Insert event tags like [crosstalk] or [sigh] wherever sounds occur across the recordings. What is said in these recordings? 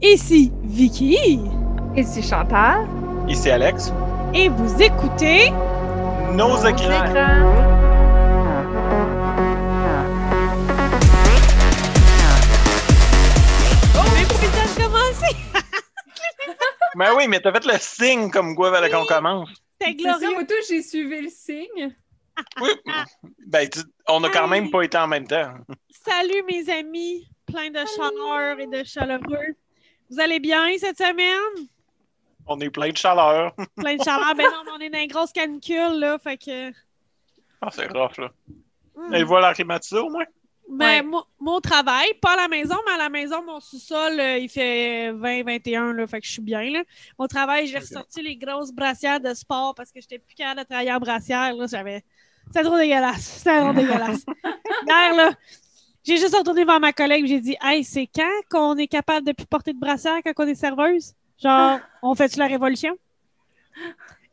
Ici Vicky? Ici Chantal? Ici Alex? Et vous écoutez Nos écrans. écrans. De commencer. [laughs] Ben oui, mais t'as fait le signe comme quoi fallait qu'on commence. C'était glorieux. moi, tout, j'ai suivi le signe. Oui. Ben, tu- on a quand même pas été en même temps. Salut mes amis, plein de chaleur et de chaleureux. Vous allez bien cette semaine? On est plein de chaleur. [laughs] Plein de chaleur. Ben non, [laughs] mais on est dans une grosse canicule, là, fait que... Ah, c'est rough, là. Hmm. Et voilà climatisé au moins. Ben, Ouais. moi, au travail, pas à la maison, mais à la maison, mon sous-sol, euh, il fait 20-21, là, fait que je suis bien, là. Au travail, j'ai ressorti les grosses brassières de sport parce que j'étais plus capable de travailler en brassière, là, j'avais... C'était trop dégueulasse, c'était trop [laughs] dégueulasse. Hier, là, j'ai juste retourné voir ma collègue et j'ai dit « Hey, c'est quand qu'on est capable de plus porter de brassière quand on est serveuse? Genre, [laughs] on fait-tu la révolution? »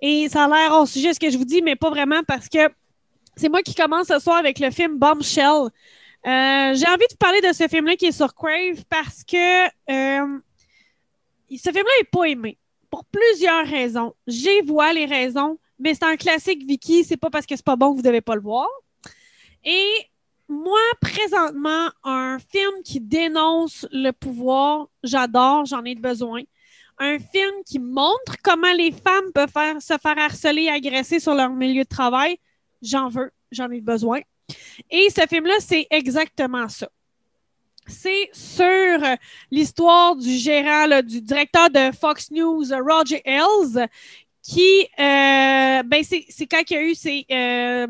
Et ça a l'air hors sujet ce que je vous dis, mais pas vraiment parce que c'est moi qui commence ce soir avec le film Bombshell. Euh, j'ai envie de parler de ce film-là qui est sur Crave parce que euh, ce film-là n'est pas aimé pour plusieurs raisons. J'ai vois les raisons, mais c'est un classique Vicky, c'est pas parce que c'est pas bon que vous devez pas le voir. Et moi, présentement, un film qui dénonce le pouvoir, j'adore, j'en ai besoin. Un film qui montre comment les femmes peuvent se faire harceler et agresser sur leur milieu de travail, j'en veux, j'en ai besoin. Et ce film-là, c'est exactement ça. C'est sur l'histoire du gérant, du directeur de Fox News, Roger Ailes, qui, euh, ben, c'est quand il y a eu ces, euh,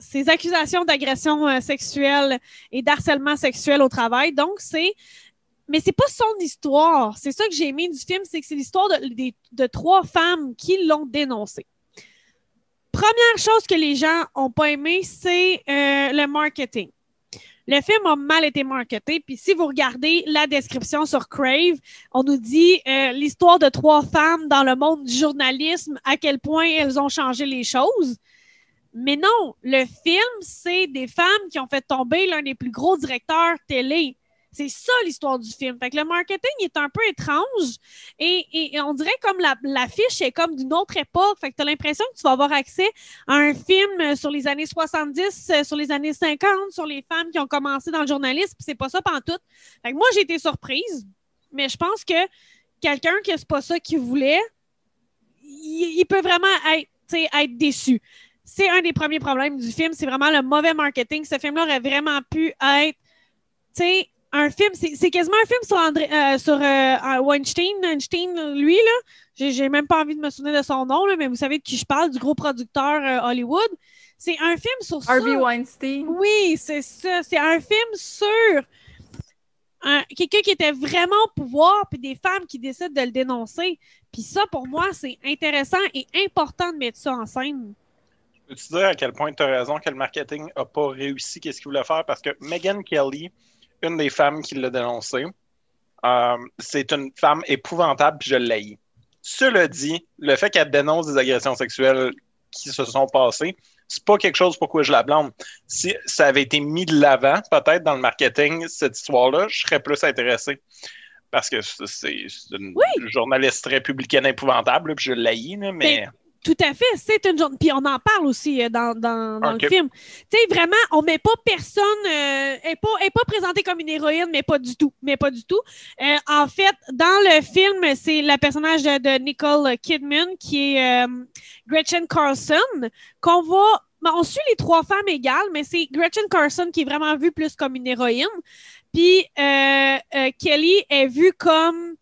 ces accusations d'agression euh, sexuelle et d'harcèlement sexuel au travail. Donc, c'est. Mais c'est pas son histoire. C'est ça que j'ai aimé du film, c'est que c'est l'histoire de, trois femmes qui l'ont dénoncé. Première chose que les gens ont pas aimé, c'est euh, le marketing. Le film a mal été marketé. Puis si vous regardez la description sur Crave, on nous dit euh, l'histoire de trois femmes dans le monde du journalisme, à quel point elles ont changé les choses. Mais non, le film, c'est des femmes qui ont fait tomber l'un des plus gros directeurs télé. C'est ça l'histoire du film. Fait que le marketing est un peu étrange et, on dirait comme la- l'affiche est comme d'une autre époque. Fait que tu as l'impression que tu vas avoir accès à un film euh, sur les années 70, euh, sur les années 50, sur les femmes qui ont commencé dans le journalisme. c'est pas ça pantoute. Fait que moi, j'ai été surprise, mais je pense que quelqu'un que c'est pas ça qu'il voulait, il, peut vraiment être déçu. C'est un des premiers problèmes du film, c'est vraiment le mauvais marketing. Ce film-là aurait vraiment pu être, tu sais, un film, c'est quasiment un film sur, André, euh, sur euh, Weinstein, Weinstein, lui, là. J'ai même pas envie de me souvenir de son nom, là, mais vous savez de qui je parle, du gros producteur euh, Hollywood. C'est un film sur ça. Harvey Weinstein. Oui, c'est ça. C'est un film sur un- quelqu'un qui était vraiment au pouvoir, puis des femmes qui décident de le dénoncer. Puis ça, pour moi, c'est intéressant et important de mettre ça en scène. Peux-tu dire à quel point tu as raison que le marketing n'a pas réussi? Qu'est-ce qu'il voulait faire? Parce que Megan Kelly, une des femmes qui l'a dénoncé, euh, c'est une femme épouvantable, puis je l'haïs. Cela dit, le fait qu'elle dénonce des agressions sexuelles qui se sont passées, c'est pas quelque chose pourquoi je la blâme. Si ça avait été mis de l'avant, peut-être dans le marketing, cette histoire-là, je serais plus intéressé. Parce que c'est une journaliste républicaine épouvantable, puis je là, mais... Tout à fait, c'est une journée. Puis on en parle aussi euh, dans, dans, dans le film. Tu sais, vraiment, on met pas personne. euh, elle n'est pas, elle est pas présentée comme une héroïne, mais pas du tout. Mais pas du tout. Euh, en fait, dans le film, c'est le personnage de, de Nicole Kidman qui est euh, Gretchen Carlson qu'on va. ben, on suit les trois femmes égales, mais c'est Gretchen Carlson qui est vraiment vue plus comme une héroïne. Puis euh, euh, Kelly est vue comme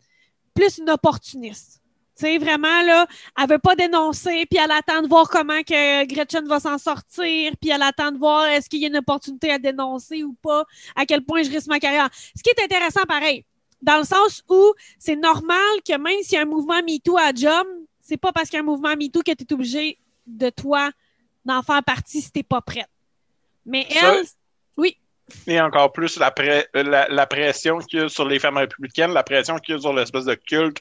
plus une opportuniste. Tu sais, vraiment, là, elle veut pas dénoncer, puis elle attend de voir comment que Gretchen va s'en sortir, puis elle attend de voir est-ce qu'il y a une opportunité à dénoncer ou pas, à quel point je risque ma carrière. Ce qui est intéressant, pareil, dans le sens où c'est normal que même s'il y a un mouvement MeToo à job, c'est pas parce qu'il y a un mouvement MeToo que tu es obligé de toi d'en faire partie si t'es pas prête. Mais Ça- elle, oui, Et encore plus la, pré- la, la pression qu'il y a sur les femmes républicaines, la pression qu'il y a sur l'espèce de culte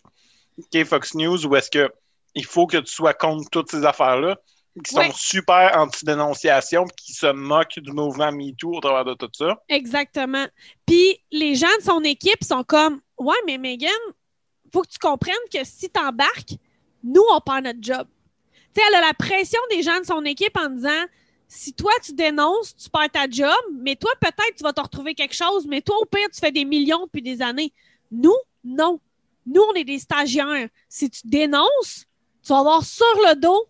qui est Fox News, où est-ce que il faut que tu sois contre toutes ces affaires-là, qui sont Ouais. super anti-dénonciation, puis qui se moquent du mouvement MeToo au travers de tout ça. Exactement. Puis les gens de son équipe sont comme Ouais, mais Megan, faut que tu comprennes que si tu embarques, nous, on perd notre job. Tu sais, elle a la pression des gens de son équipe en disant si toi, tu dénonces, tu perds ta job, mais toi, peut-être, tu vas te retrouver quelque chose, mais toi, au pire, tu fais des millions depuis des années. Nous, non. Nous, on est des stagiaires. Si tu dénonces, tu vas avoir sur le dos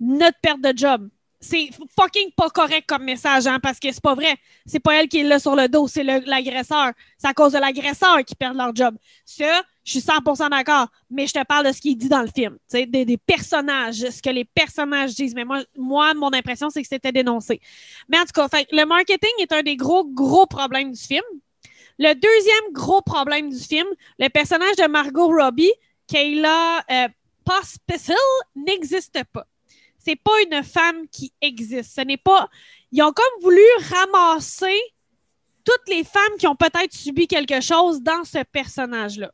notre perte de job. C'est fucking pas correct comme message, hein, parce que c'est pas vrai. C'est pas elle qui est là sur le dos, c'est l'agresseur. C'est à cause de l'agresseur qui perd leur job. Ça, je suis 100% d'accord, mais je te parle de ce qui est dit dans le film, des, des personnages, ce que les personnages disent. Mais moi, moi mon impression, c'est que c'était dénoncé. Mais en tout cas, le marketing est un des gros, gros problèmes du film. Le deuxième gros problème du film, le personnage de Margot Robbie, Kayla euh, Pospisil, n'existe pas. C'est pas une femme qui existe. Ce n'est pas. Ils ont comme voulu ramasser toutes les femmes qui ont peut-être subi quelque chose dans ce personnage-là.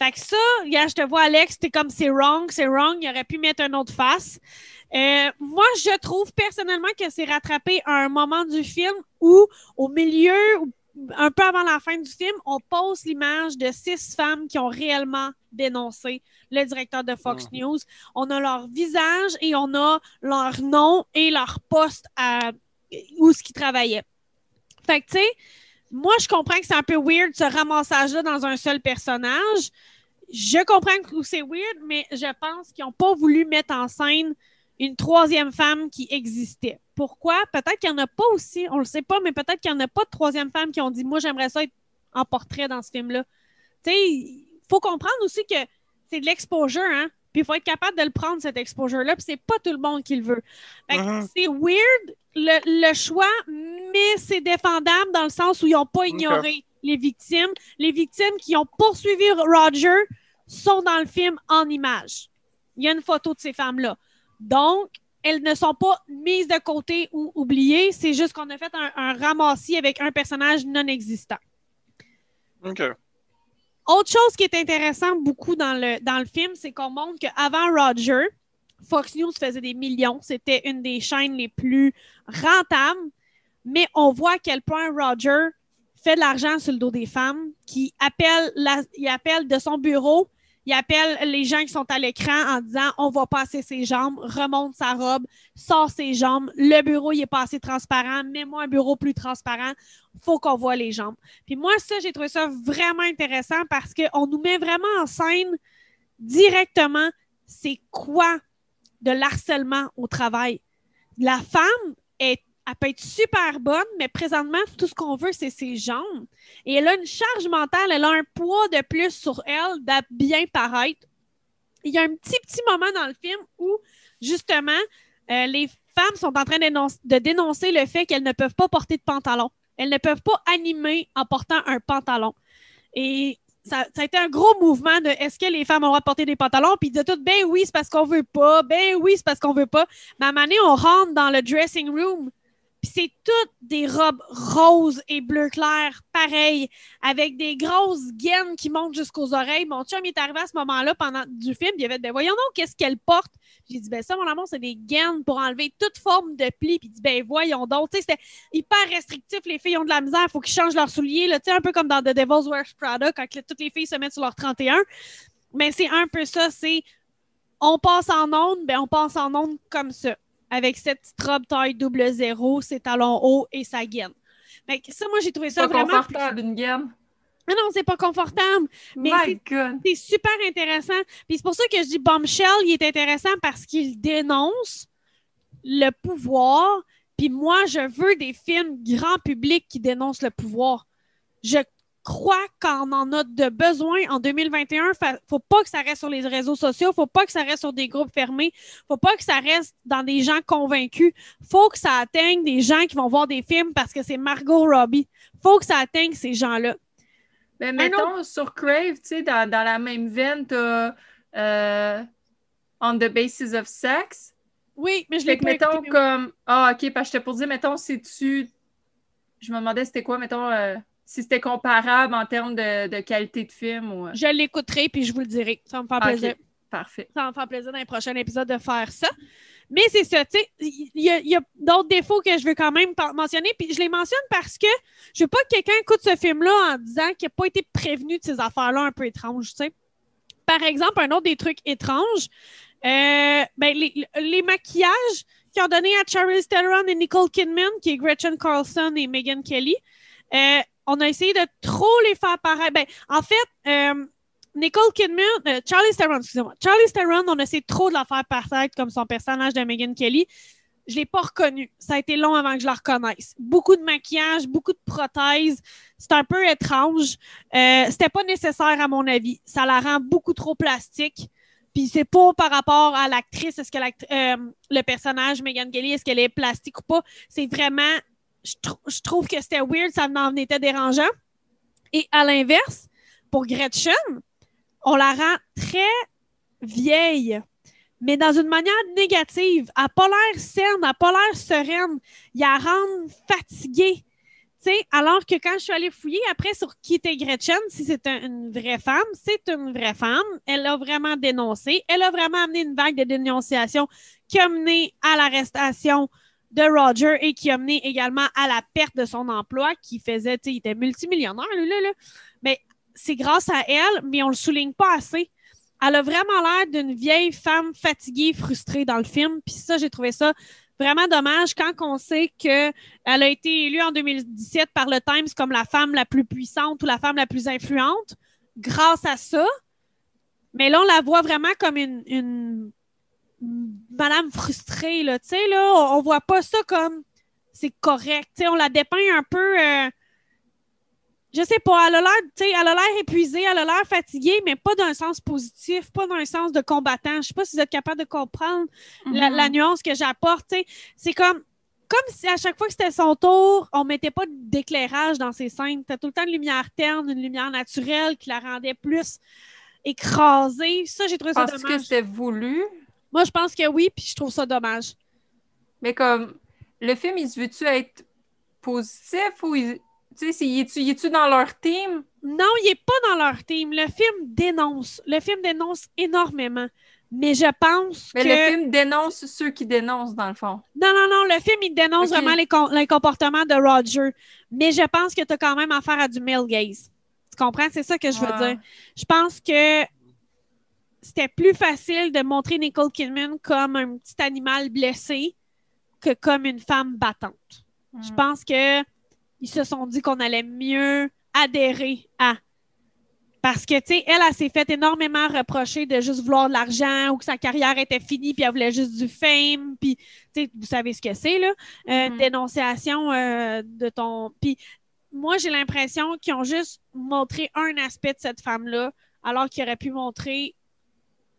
Fait que ça, je te vois, Alex, t'es comme c'est wrong, c'est wrong, il aurait pu mettre un autre face. Euh, moi, je trouve personnellement que c'est rattrapé à un moment du film où, au milieu, ou un peu avant la fin du film, on pose l'image de six femmes qui ont réellement dénoncé le directeur de Fox Mhm. News. On a leur visage et on a leur nom et leur poste à où ce qu'ils travaillaient. Fait que, tu sais, moi, je comprends que c'est un peu weird ce ramassage-là dans un seul personnage. Je comprends que c'est weird, mais je pense qu'ils n'ont pas voulu mettre en scène une troisième femme qui existait. Pourquoi? Peut-être qu'il n'y en a pas aussi, on le sait pas, mais peut-être qu'il n'y en a pas de troisième femme qui ont dit Moi, j'aimerais ça être en portrait dans ce film-là. Tu sais, il faut comprendre aussi que c'est de l'exposure, hein? Puis il faut être capable de le prendre, cet exposure-là, puis c'est pas tout le monde qui le veut. Mhm. C'est weird le, le choix, mais c'est défendable dans le sens où ils n'ont pas ignoré les victimes. Les victimes qui ont poursuivi Roger sont dans le film en images. Il y a une photo de ces femmes-là. Donc, elles ne sont pas mises de côté ou oubliées. C'est juste qu'on a fait un, un ramassis avec un personnage non existant. OK. Autre chose qui est intéressant beaucoup dans le, dans le film, c'est qu'on montre qu'avant Roger, Fox News faisait des millions. C'était une des chaînes les plus rentables. Mais on voit à quel point Roger fait de l'argent sur le dos des femmes, qui appelle, la- il appelle de son bureau, il appelle les gens qui sont à l'écran en disant on va passer ses jambes, remonte sa robe, sort ses jambes, le bureau il est pas assez transparent, mets-moi un bureau plus transparent, faut qu'on voit les jambes. Puis moi, ça, j'ai trouvé ça vraiment intéressant parce qu'on nous met vraiment en scène directement c'est quoi de l'harcèlement au travail? La femme, est, elle peut être super bonne, mais présentement, tout ce qu'on veut, c'est ses jambes. Et elle a une charge mentale, elle a un poids de plus sur elle d'à bien paraître. Il y a un petit, petit moment dans le film où, justement, euh, les femmes sont en train de dénoncer le fait qu'elles ne peuvent pas porter de pantalon. Elles ne peuvent pas animer en portant un pantalon. Et ça, a été un gros mouvement de est-ce que les femmes ont de porter des pantalons? Puis disaient tout, ben oui, c'est parce qu'on veut pas, ben oui, c'est parce qu'on veut pas. Mais à un moment donné, on rentre dans le dressing room, puis c'est toutes des robes roses et bleu clair, pareil, avec des grosses gaines qui montent jusqu'aux oreilles. Mon chum est arrivé à ce moment-là pendant du film, il avait dit, ben voyons donc, qu'est-ce qu'elle porte? J'ai dit, ben ça, mon amour, c'est des gaines pour enlever toute forme de pli. Puis il dit, ben voyons donc, tu sais, c'était hyper restrictif, les filles ont de la misère, il faut qu'ils changent leurs souliers, tu sais, un peu comme dans The Devil's Wears Prada, quand toutes les filles se mettent sur leur 31. Mais c'est un peu ça, c'est on passe en onde, ben on passe en onde comme ça, avec cette petite robe taille double zéro, ses talons hauts et sa gaine. Fait que ça, moi, j'ai trouvé ça C'est pas vraiment... confortable, une gamme. Ah non, c'est pas confortable. Mais c'est super intéressant. Puis c'est pour ça que je dis Bombshell, il est intéressant parce qu'il dénonce le pouvoir. Puis moi, je veux des films grand public qui dénoncent le pouvoir. Je crois qu'on en a de besoin en 2021. Fa- Faut pas que ça reste sur les réseaux sociaux. Faut pas que ça reste sur des groupes fermés. Faut pas que ça reste dans des gens convaincus. Faut que ça atteigne des gens qui vont voir des films parce que c'est Margot Robbie. Faut que ça atteigne ces gens-là. Mais mettons, sur Crave, tu sais, dans, dans la même veine, t'as euh, On the Basis of Sex. Oui, mais je l'ai pas mettons, écouté, mais oui. comme. Ah, ok, parce que j'étais pour dire, mettons, si tu. Je me demandais c'était quoi, mettons, euh, si c'était comparable en termes de, de qualité de film ou. euh, Je l'écouterai puis je vous le dirai. Ça va me faire plaisir. Parfait. Ça va me faire plaisir dans les prochains épisodes de faire ça. Mais c'est ça, tu sais, il y a, d'autres défauts que je veux quand même mentionner. Puis je les mentionne parce que je veux pas que quelqu'un écoute ce film-là en disant qu'il n'a pas été prévenu de ces affaires-là un peu étranges, tu sais. Par exemple, un autre des trucs étranges, euh, ben, les, les maquillages qu'ils ont donné à Charlize Theron et Nicole Kidman, qui est Gretchen Carlson et Megan Kelly, euh, on a essayé de trop les faire paraître. Ben, en fait, euh, Nicole Kidman, euh, Charlie Theron, excusez-moi. Charlie Theron, on a essayé trop de la faire paraître comme son personnage de Megan Kelly. Je l'ai pas reconnue. Ça a été long avant que je la reconnaisse. Beaucoup de maquillage, beaucoup de prothèses. C'est un peu étrange. Euh, C'était pas nécessaire à mon avis. Ça la rend beaucoup trop plastique. Puis c'est pas par rapport à l'actrice, est-ce que euh, le personnage Megan Kelly, est-ce qu'elle est plastique ou pas. C'est vraiment, je, trouve que c'était weird, ça en était dérangeant. Et à l'inverse, pour Gretchen, on la rend très vieille, mais dans une manière négative. Elle n'a pas l'air saine, elle n'a pas l'air sereine. Il la rend fatiguée. alors que quand je suis allée fouiller après sur qui était Gretchen, si c'est une vraie femme, c'est une vraie femme. Elle a vraiment dénoncé. Elle a vraiment amené une vague de dénonciation qui a mené à l'arrestation de Roger et qui a mené également à la perte de son emploi qui faisait, il était multimillionnaire, là, là. Mais c'est grâce à elle, mais on le souligne pas assez. Elle a vraiment l'air d'une vieille femme fatiguée, frustrée dans le film. Puis ça, j'ai trouvé ça vraiment dommage quand on sait qu'elle a été élue en 2017 par le Times comme la femme la plus puissante ou la femme la plus influente grâce à ça. Mais là, on la voit vraiment comme une, madame frustrée, là. Tu sais, là, on, voit pas ça comme c'est correct. Tu sais, on la dépeint un peu... Euh, je sais pas, elle a l'air, elle a l'air épuisée, elle a l'air fatiguée, mais pas d'un sens positif, pas d'un sens de combattant. Je sais pas si vous êtes capable de comprendre la, Mm-hmm. nuance que j'apporte. C'est comme, comme si à chaque fois que c'était son tour, on mettait pas d'éclairage dans ses scènes. T'as tout le temps une lumière terne, une lumière naturelle qui la rendait plus écrasée. Ça, j'ai trouvé ça Penses-tu dommage. que c'était voulu? Moi, je pense que oui, puis je trouve ça dommage. Mais comme, le film, il se veut-tu être positif ou il... Tu sais, il est-tu est dans leur team? Non, il n'est pas dans leur team. Le film dénonce. Le film dénonce énormément. Mais je pense Mais que... le film dénonce ceux qui dénoncent, dans le fond. Non, non, non. Le film, il dénonce vraiment les, com- les comportements de Roger. Mais je pense que tu as quand même affaire à du male gaze. Tu comprends? C'est ça que je veux Ouais. dire. Je pense que c'était plus facile de montrer Nicole Kidman comme un petit animal blessé que comme une femme battante. Je Mm. pense que ils se sont dit qu'on allait mieux adhérer à. Parce que, tu sais, elle, elle, s'est fait énormément reprocher de juste vouloir de l'argent ou que sa carrière était finie puis elle voulait juste du fame. Puis, tu sais, vous savez ce que c'est, là. Euh, Mhm. Dénonciation euh, de ton. Puis, moi, j'ai l'impression qu'ils ont juste montré un aspect de cette femme-là, alors qu'ils auraient pu montrer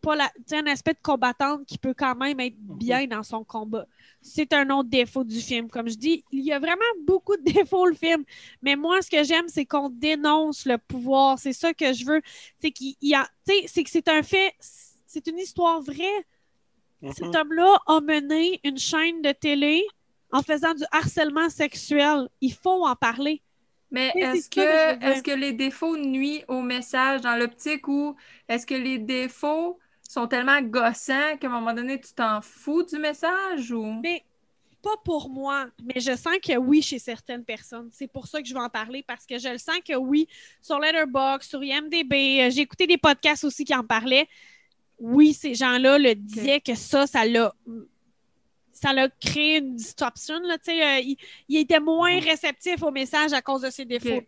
pas la, un aspect de combattante qui peut quand même être bien dans son combat. C'est un autre défaut du film. Comme je dis, il y a vraiment beaucoup de [laughs] défauts, le film. Mais moi, ce que j'aime, c'est qu'on dénonce le pouvoir. C'est ça que je veux. C'est qu'il y a, c'est que c'est un fait, c'est une histoire vraie. Mhm. Cet homme-là a mené une chaîne de télé en faisant du harcèlement sexuel. Il faut en parler. Mais est-ce que est-ce que les défauts nuisent au message dans l'optique ou est-ce que les défauts sont tellement gossants qu'à un moment donné, tu t'en fous du message ou... Mais pas pour moi, mais je sens que oui chez certaines personnes. C'est pour ça que je vais en parler parce que je le sens que oui, sur Letterboxd, sur IMDb, euh, j'ai écouté des podcasts aussi qui en parlaient. Oui, ces gens-là le disaient que ça, ça l'a ça l'a créé une distorsion. Là, euh, il, il était moins réceptif au message à cause de ses défauts.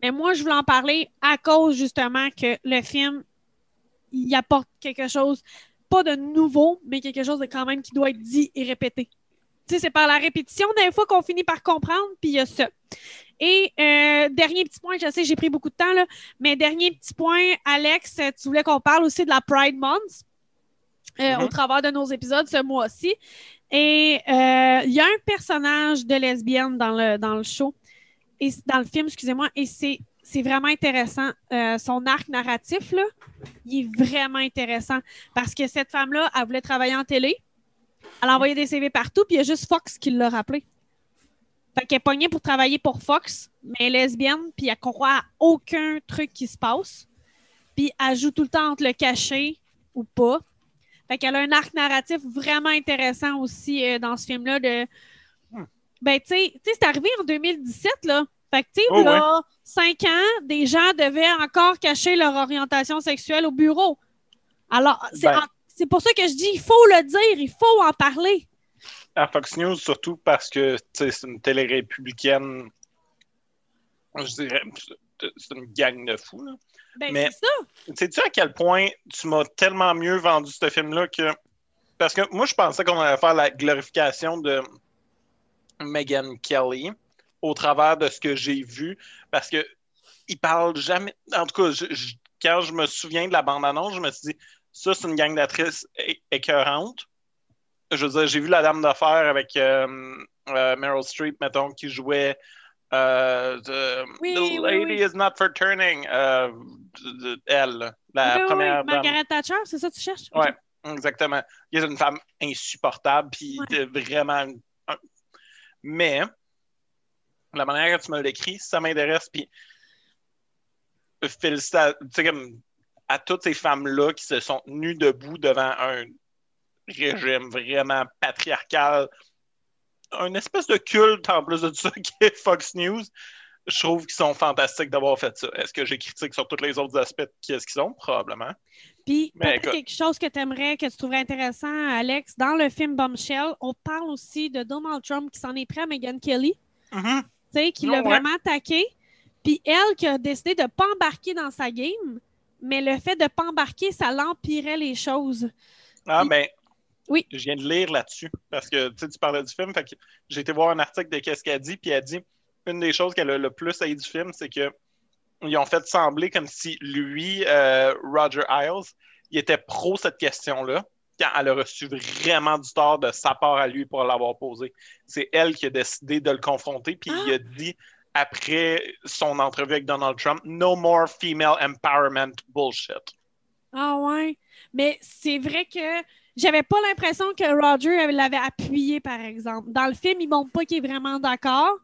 Mais moi, je voulais en parler à cause justement que le film, il apporte quelque chose, pas de nouveau, mais quelque chose de quand même qui doit être dit et répété. Tu sais, c'est par la répétition des fois qu'on finit par comprendre, puis il y a ça. Et euh, dernier petit point, je sais, j'ai pris beaucoup de temps, là, mais dernier petit point, Alex, tu voulais qu'on parle aussi de la Pride Month euh, Mhm. au travers de nos épisodes ce mois-ci. Et euh, il y a un personnage de lesbienne dans le, dans le show, et dans le film, excusez-moi, et c'est c'est vraiment intéressant. Euh, son arc narratif, là, il est vraiment intéressant parce que cette femme-là, elle voulait travailler en télé. Elle a envoyé des CV partout, puis il y a juste Fox qui l'a rappelé. Fait qu'elle est pognée pour travailler pour Fox, mais elle est lesbienne, puis elle croit à aucun truc qui se passe. Puis elle joue tout le temps entre le caché ou pas. Fait qu'elle a un arc narratif vraiment intéressant aussi euh, dans ce film-là. De... Hmm. Ben, tu sais, tu sais, c'est arrivé en 2017, là. Fait que, tu sais, Oh, là, cinq ans, des gens devaient encore cacher leur orientation sexuelle au bureau. Alors, c'est Ben. en- c'est pour ça que je dis, il faut le dire, il faut en parler. À Fox News, surtout parce que tu sais, c'est une télé républicaine. Je dirais, c'est- une gang de fous. là. Ben, Mais-. Sais-tu à quel point tu m'as tellement mieux vendu ce film-là que. Parce que moi, je pensais qu'on allait faire la glorification de Meghan Kelly au travers de ce que j'ai vu. Parce que il parle jamais. En tout cas, je- je- quand je me souviens de la bande-annonce, je me suis dit, ça, c'est une gang d'actrices é- écœurantes. Je veux dire, j'ai vu La Dame d'affaires avec euh, euh, Meryl Streep, mettons, qui jouait. euh, the, Oui, the oui, lady oui. is not for turning. elle, la Oui, oui, première oui, dame. Margaret Thatcher, c'est ça que tu cherches? Ouais, exactement. Il est une femme insupportable, puis Ouais. vraiment. Mais, la manière que tu me l'écris, ça m'intéresse, puis félicitations, tu sais, comme à toutes ces femmes-là qui se sont tenues debout devant un régime vraiment patriarcal, un espèce de culte en plus de ça [laughs] qui est Fox News. Je trouve qu'ils sont fantastiques d'avoir fait ça. Est-ce que j'ai critique sur tous les autres aspects qui est-ce qu'ils sont? Probablement. Puis, peut-être quelque chose que tu aimerais, que tu trouverais intéressant, Alex, dans le film Bombshell, on parle aussi de Donald Trump qui s'en est pris à Meghan Kelly, Mhm. tu sais, qui l'a ouais. vraiment attaqué. Puis elle qui a décidé de ne pas embarquer dans sa game, mais le fait de ne pas embarquer, ça l'empirait les choses. Ah, Puis- ben. Oui. Je viens de lire là-dessus. Parce que tu parlais du film. Fait que j'ai été voir un article de qu'est-ce qu'elle dit. Puis elle dit une des choses qu'elle a le plus haï du film, c'est que ils ont fait sembler comme si lui, euh, Roger Ailes, il était pro cette question-là. Quand elle a reçu vraiment du tort de sa part à lui pour l'avoir posé. C'est elle qui a décidé de le confronter. Puis il a dit après son entrevue avec Donald Trump, No more female empowerment bullshit. Ah ouais. Mais c'est vrai que j'avais pas l'impression que Roger l'avait appuyé, par exemple. Dans le film, il montre pas qu'il est vraiment d'accord,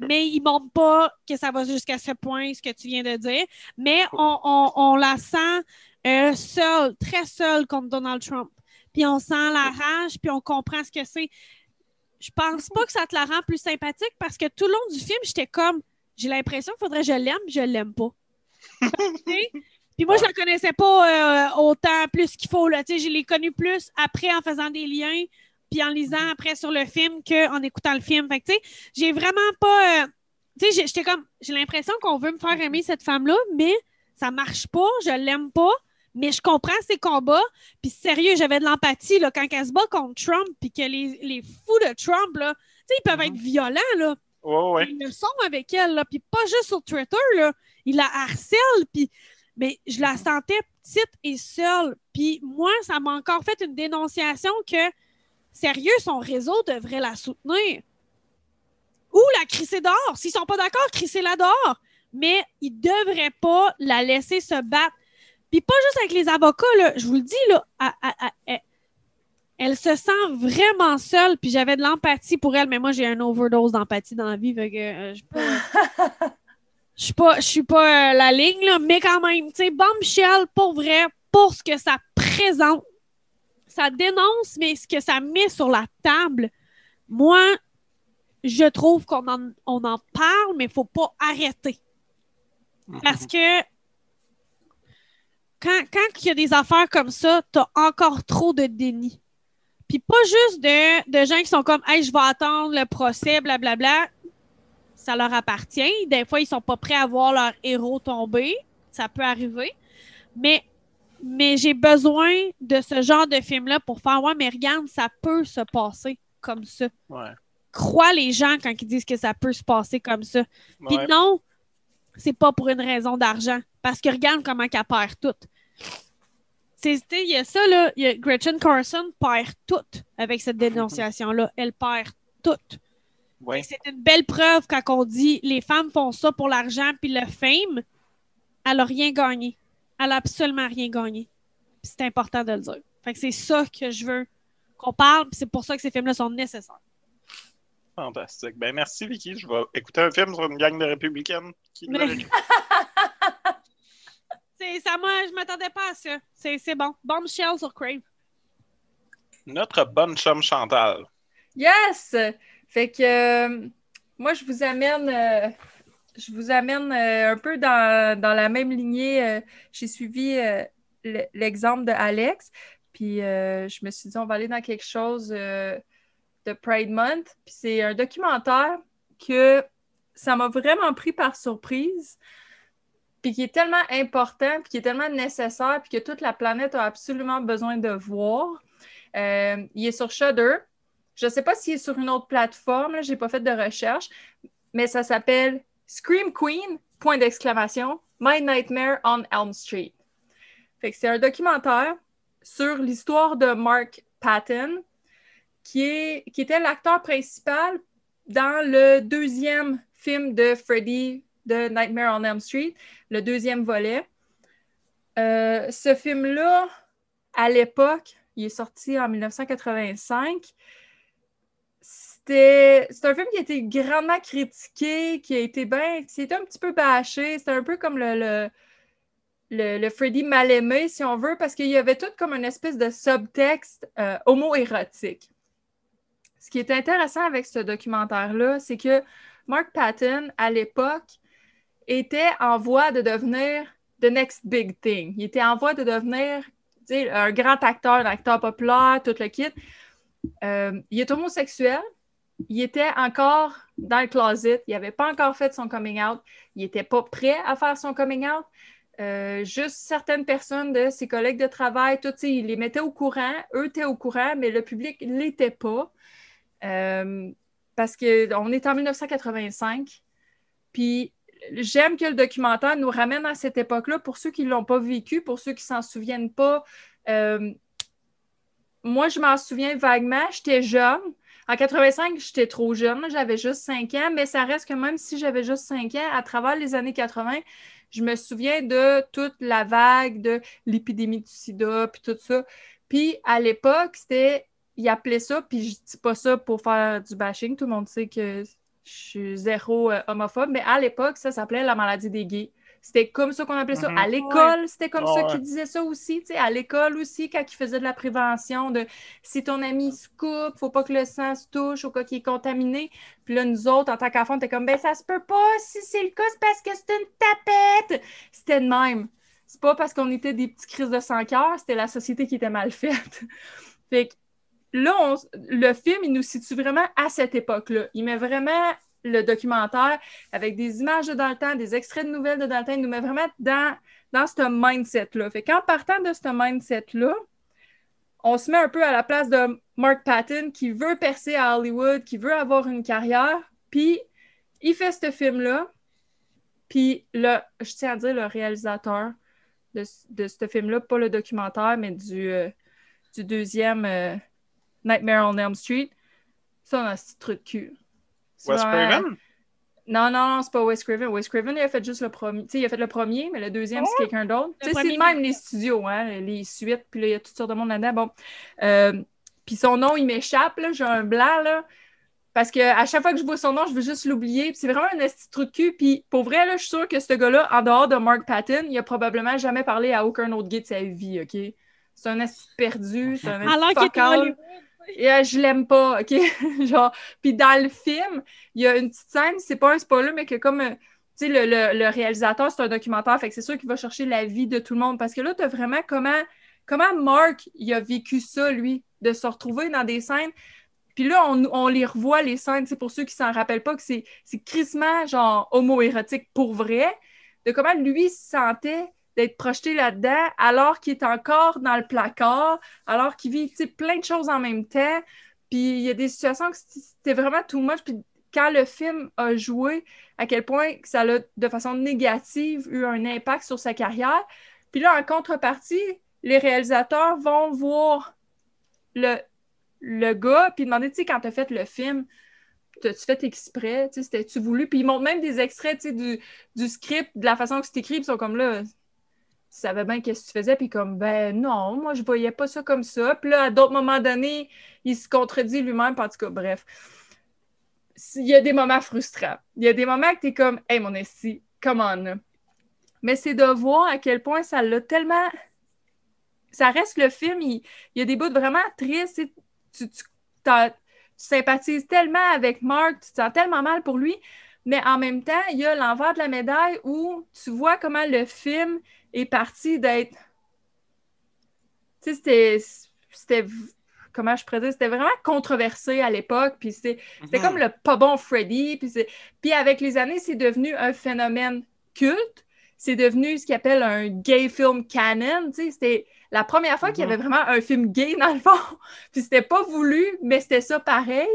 mais il montre pas que ça va jusqu'à ce point, ce que tu viens de dire. Mais on, on- on la sent euh, seule, très seule contre Donald Trump. Puis on sent la rage, puis on comprend ce que c'est. Je pense pas que ça te la rend plus sympathique parce que tout le long du film, j'étais comme, j'ai l'impression qu'il faudrait que je l'aime, je l'aime pas. [laughs] Puis moi, je la connaissais pas euh, autant plus qu'il faut. Là. Je l'ai connue plus après en faisant des liens, puis en lisant après sur le film qu'en écoutant le film. Fait que, j'ai vraiment pas. euh, tu sais, j'étais comme. J'ai l'impression qu'on veut me faire aimer cette femme-là, mais ça marche pas, je l'aime pas. Mais je comprends ses combats. Puis sérieux, j'avais de l'empathie là, quand elle se bat contre Trump, puis que les, les fous de Trump, là, ils peuvent être violents, là. Ouais, ouais. Ils le sont avec elle, là. Puis pas juste sur Twitter, là. Il la harcèle, puis... Mais je la sentais petite et seule. Puis moi, ça m'a encore fait une dénonciation que, sérieux, son réseau devrait la soutenir. Ou la crisser dehors. S'ils sont pas d'accord, crisser-la dehors. Mais ils devraient pas la laisser se battre. Puis pas juste avec les avocats, là. Je vous le dis, là. à- à- à- elle, se sent vraiment seule. Puis j'avais de l'empathie pour elle, mais moi, j'ai un overdose d'empathie dans la vie. Fait que euh, je suis pas... [laughs] Je suis pas, je suis pas euh, la ligne, là, mais quand même, tu sais, Bombshell, pour vrai, pour ce que ça présente, ça dénonce, mais ce que ça met sur la table, moi, je trouve qu'on en, on en parle, mais il faut pas arrêter. Parce que quand, quand il y a des affaires comme ça, tu as encore trop de déni. Puis pas juste de, de gens qui sont comme Hey, je vais attendre le procès, blablabla. Ça leur appartient. Des fois, ils sont pas prêts à voir leur héros tomber. Ça peut arriver. Mais, mais j'ai besoin de ce genre de film-là pour faire Ouais, mais regarde, ça peut se passer comme ça. Ouais. Crois les gens quand ils disent que ça peut se passer comme ça. Puis non, c'est pas pour une raison d'argent. Parce que regarde comment qu'elle perd tout. Il y a ça, là. il y a Gretchen Carson perd tout avec cette dénonciation-là. Elle perd tout. Ouais. C'est une belle preuve quand on dit les femmes font ça pour l'argent puis le fame. Elle n'a rien gagné. Elle n'a absolument rien gagné. C'est important de le dire. Fait que c'est ça que je veux qu'on parle. c'est pour ça que ces films-là sont nécessaires. Fantastique. Ben merci Vicky. Je vais écouter un film sur une gang de républicaines qui [laughs] Mais- ça, moi, je m'attendais pas à ça. C'est c'est bon. Bombshell sur Crave. Notre bonne chum Chantal. Yes! Fait que euh, moi, je vous amène, euh, je vous amène euh, un peu dans, dans la même lignée. J'ai suivi euh, le- l'exemple de Alex. Puis euh, je me suis dit, on va aller dans quelque chose euh, de Pride Month. Puis c'est un documentaire que ça m'a vraiment pris par surprise. Puis qui est tellement important, puis qui est tellement nécessaire, puis que toute la planète a absolument besoin de voir. Euh, il est sur Shudder. Je ne sais pas s'il est sur une autre plateforme, je n'ai pas fait de recherche, mais ça s'appelle Scream Queen, point d'exclamation, My Nightmare on Elm Street. C'est un documentaire sur l'histoire de Mark Patton, qui, est, qui était l'acteur principal dans le deuxième film de Freddy de Nightmare on Elm Street, le deuxième volet. Euh, ce film-là, à l'époque, il est sorti en 1985. C'était c'est un film qui a été grandement critiqué, qui a été bien. C'était un petit peu bâché. C'était un peu comme le, le, le, le Freddy mal aimé, si on veut, parce qu'il y avait tout comme une espèce de subtexte euh, homo-érotique. Ce qui est intéressant avec ce documentaire-là, c'est que Mark Patton, à l'époque, était en voie de devenir the next big thing. Il était en voie de devenir un grand acteur, un acteur populaire, tout le kit. Euh, il est homosexuel. Il était encore dans le closet. Il n'avait pas encore fait son coming out. Il n'était pas prêt à faire son coming out. Euh, juste certaines personnes de ses collègues de travail, tout, tu sais, il les mettait au courant. Eux étaient au courant, mais le public ne l'était pas. Euh, parce qu'on est en 1985. Puis j'aime que le documentaire nous ramène à cette époque-là pour ceux qui ne l'ont pas vécu, pour ceux qui ne s'en souviennent pas. Euh, moi, je m'en souviens vaguement. J'étais jeune. En 85, j'étais trop jeune. J'avais juste 5 ans, mais ça reste que même si j'avais juste 5 ans, à travers les années 80, je me souviens de toute la vague de l'épidémie du sida, puis tout ça. Puis à l'époque, c'était. Ils appelaient ça, puis je dis pas ça pour faire du bashing. Tout le monde sait que je suis zéro euh, homophobe, mais à l'époque, ça s'appelait la maladie des gays. C'était comme ça qu'on appelait ça. Mhm. À l'école, c'était comme ça qu'ils disaient ça aussi. tu sais, à l'école aussi, quand ils faisaient de la prévention, de si ton ami se coupe, faut pas que le sang se touche, au cas qu'il est contaminé. Puis là, nous autres, en tant qu'enfants, t'es comme, ben ça se peut pas. Si c'est le cas, c'est parce que c'est une tapette. C'était de même. C'est pas parce qu'on était des petits crises de sang cœur, c'était la société qui était mal faite. [laughs] fait que là, le film, il nous situe vraiment à cette époque-là. Il met vraiment le documentaire avec des images de temps, des extraits de nouvelles de temps. Il nous met vraiment dans, dans ce mindset-là. Fait qu'en partant de ce mindset-là, on se met un peu à la place de Mark Patton qui veut percer à Hollywood, qui veut avoir une carrière. Puis, il fait ce film-là. Puis, le, je tiens à dire, le réalisateur de, ce- de ce film-là, pas le documentaire, mais du, euh, du deuxième euh, Nightmare on Elm Street, ça, on a ce truc de cul. C'est Wes Craven? Non, non, non, c'est pas Wes Craven. Wes Craven, il a fait juste le premier. Tu sais, il a fait le premier, mais le deuxième, c'est quelqu'un d'autre. Tu sais, c'est de même les studios, hein, les suites, puis là, il y a toutes sortes de monde là-dedans. Bon. Euh, puis son nom, il m'échappe, là, j'ai un blanc, là. Parce que à chaque fois que je vois son nom, je veux juste l'oublier. C'est vraiment un de trou de cul. Puis pour vrai, là, je suis sûre que ce gars-là, en dehors de Mark Patton, il a probablement jamais parlé à aucun autre gay de sa vie, OK? C'est un esti perdu, c'est un esti Alors Et, euh, je l'aime pas, OK? [laughs] Genre, puis dans le film, il y a une petite scène, c'est pas un spoiler, mais que comme, euh, tu sais, le, le- réalisateur, c'est un documentaire, fait que c'est sûr qu'il va chercher la vie de tout le monde, parce que là, t'as vraiment comment, comment Mark, il a vécu ça, lui, de se retrouver dans des scènes, puis là, on, on les revoit, les scènes, c'est pour ceux qui s'en rappellent pas, que c'est c'est crissement, genre, homo-érotique pour vrai, de comment lui se sentait d'être projeté là-dedans alors qu'il est encore dans le placard, alors qu'il vit plein de choses en même temps. Puis il y a des situations que c'était vraiment too much. Puis quand le film a joué, à quel point ça a de façon négative eu un impact sur sa carrière. Puis là, en contrepartie, les réalisateurs vont voir le, le gars, puis demander, tu sais, quand tu as fait le film, t'as-tu fait exprès, c'était-tu voulu? Puis ils montrent même des extraits, du, du script, de la façon que c'est écrit, ils sont comme là, tu savais bien qu'est-ce que tu faisais, puis comme, ben non, moi, je voyais pas ça comme ça. Puis là, à d'autres moments donnés, il se contredit lui-même, en tout cas, bref. Il y a des moments frustrants. Il y a des moments que t'es comme, hey, mon esti, come on. Mais c'est de voir à quel point ça l'a tellement. Ça reste le film, il, y a des bouts vraiment tristes. tu Tu, tu, tu sympathises tellement avec Mark, tu te sens tellement mal pour lui. Mais en même temps, il y a l'envers de la médaille où tu vois comment le film est parti d'être Tu sais, c'était. Comment je pourrais? C'était vraiment controversé à l'époque. Puis c'était Mhm. comme le pas bon Freddy. Puis, c'est- puis avec les années, c'est devenu un phénomène culte. C'est devenu ce qu'ils appelle un gay film canon. Tu sais, c'était la première fois qu'il y Mhm. avait vraiment un film gay dans le fond. [laughs] puis c'était pas voulu, mais c'était ça pareil.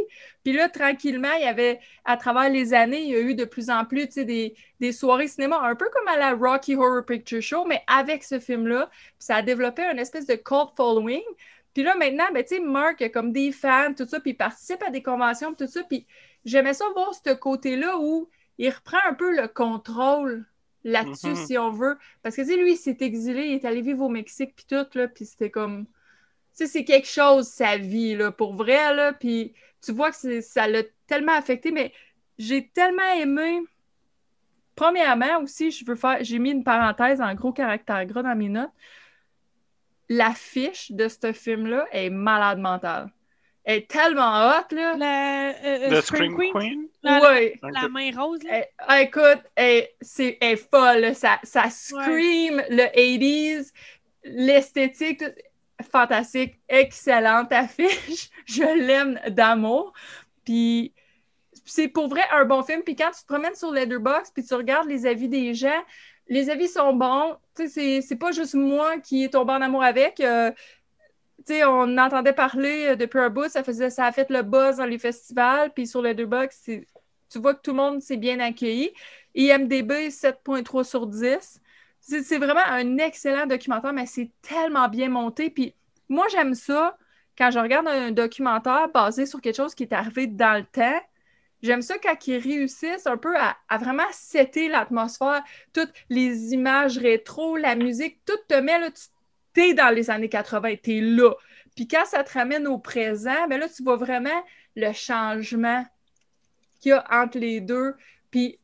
Puis là, tranquillement, il y avait, à travers les années, il y a eu de plus en plus, des, des soirées cinéma, un peu comme à la Rocky Horror Picture Show, mais avec ce film-là. Puis ça a développé une espèce de cult following. Puis là, maintenant, ben, tu sais, Mark a comme des fans, tout ça, puis il participe à des conventions, tout ça. Puis j'aimais ça voir ce côté-là où il reprend un peu le contrôle là-dessus, Mhm. si on veut. Parce que, tu sais, lui, il s'est exilé, il est allé vivre au Mexique, puis tout, là, puis c'était comme... Tu sais, c'est quelque chose, sa vie, là, pour vrai, là, puis tu vois que ça l'a tellement affecté, mais j'ai tellement aimé... Premièrement, aussi, je veux faire... J'ai mis une parenthèse en gros caractère gras dans mes notes. L'affiche de ce film-là est malade mentale. Elle est tellement hot, là. La, euh, euh, The Scream Queen? La, Ouais. la main rose, là? Eh, ah, écoute, elle, c'est, elle est folle, là. ça, ça scream le 80s, l'esthétique, tout- fantastique, excellente affiche. [laughs] Je l'aime d'amour. Puis c'est pour vrai un bon film. Puis quand tu te promènes sur Letterboxd, puis tu regardes les avis des gens, les avis sont bons. Tu sais, c'est, c'est pas juste moi qui est tombé en amour avec. Euh, on entendait parler euh, depuis un bout, ça, faisait, a fait le buzz dans les festivals, puis sur Letterboxd, c'est tu vois que tout le monde s'est bien accueilli. IMDB, 7.3 sur 10. C'est vraiment un excellent documentaire, mais c'est tellement bien monté. Puis moi, j'aime ça quand je regarde un documentaire basé sur quelque chose qui est arrivé dans le temps. J'aime ça quand ils réussissent un peu à, à vraiment setter l'atmosphère, toutes les images rétro, la musique, tout te met là, tu t'es dans les années 80, t'es là. Puis quand ça te ramène au présent, ben là, tu vois vraiment le changement qu'il y a entre les deux. Puis